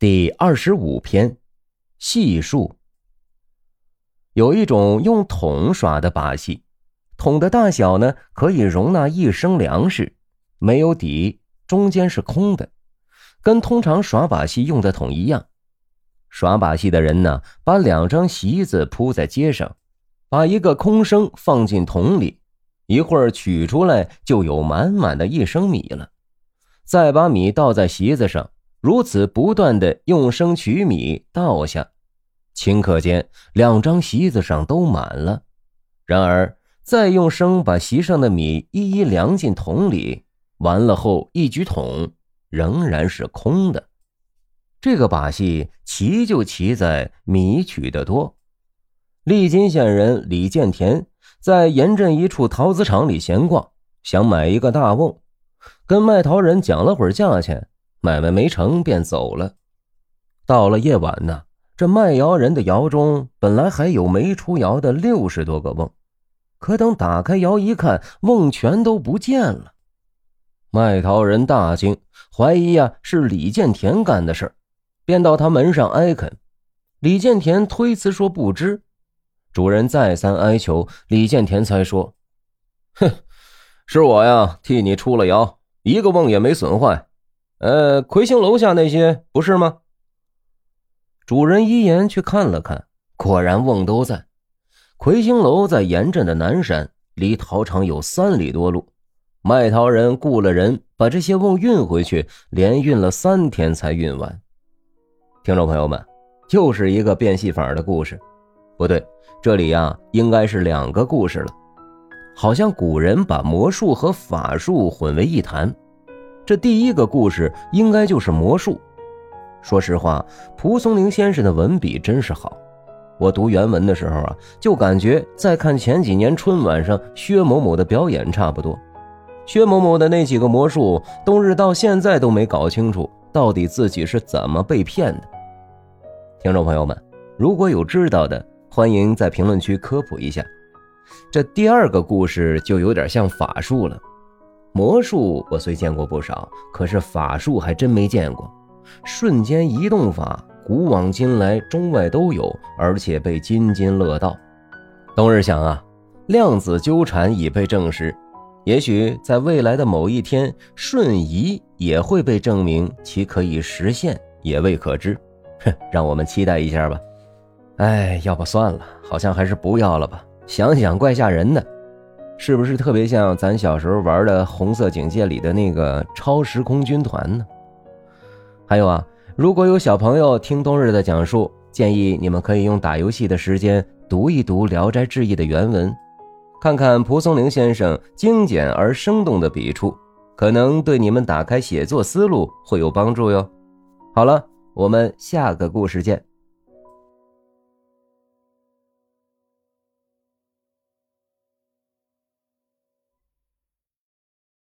第二十五篇，戏术。有一种用桶耍的把戏，桶的大小呢可以容纳一升粮食，没有底，中间是空的，跟通常耍把戏用的桶一样。耍把戏的人呢，把两张席子铺在街上，把一个空升放进桶里，一会儿取出来就有满满的一升米了，再把米倒在席子上。如此不断的用升取米倒下，顷刻间两张席子上都满了。然而再用升把席上的米一一量进桶里，完了后一举桶仍然是空的。这个把戏奇就奇在米取得多。利津县人李建田在盐镇一处陶瓷厂里闲逛，想买一个大瓮，跟卖陶人讲了会儿价钱。买卖没成，便走了。到了夜晚呢，这卖窑人的窑中本来还有没出窑的六十多个瓮，可等打开窑一看，瓮全都不见了。卖陶人大惊，怀疑呀是李建田干的事便到他门上挨恳。李建田推辞说不知。主人再三哀求，李建田才说：“哼，是我呀，替你出了窑，一个瓮也没损坏。”呃，魁星楼下那些不是吗？主人依言去看了看，果然瓮都在。魁星楼在盐镇的南山，离陶厂有三里多路。卖陶人雇了人把这些瓮运回去，连运了三天才运完。听众朋友们，又是一个变戏法的故事。不对，这里呀应该是两个故事了，好像古人把魔术和法术混为一谈。这第一个故事应该就是魔术。说实话，蒲松龄先生的文笔真是好。我读原文的时候啊，就感觉在看前几年春晚上薛某某的表演差不多。薛某某的那几个魔术，冬日到现在都没搞清楚到底自己是怎么被骗的。听众朋友们，如果有知道的，欢迎在评论区科普一下。这第二个故事就有点像法术了。魔术我虽见过不少，可是法术还真没见过。瞬间移动法，古往今来中外都有，而且被津津乐道。冬日想啊，量子纠缠已被证实，也许在未来的某一天，瞬移也会被证明其可以实现，也未可知。哼，让我们期待一下吧。哎，要不算了，好像还是不要了吧。想想怪吓人的。是不是特别像咱小时候玩的《红色警戒》里的那个超时空军团呢？还有啊，如果有小朋友听冬日的讲述，建议你们可以用打游戏的时间读一读《聊斋志异》的原文，看看蒲松龄先生精简而生动的笔触，可能对你们打开写作思路会有帮助哟。好了，我们下个故事见。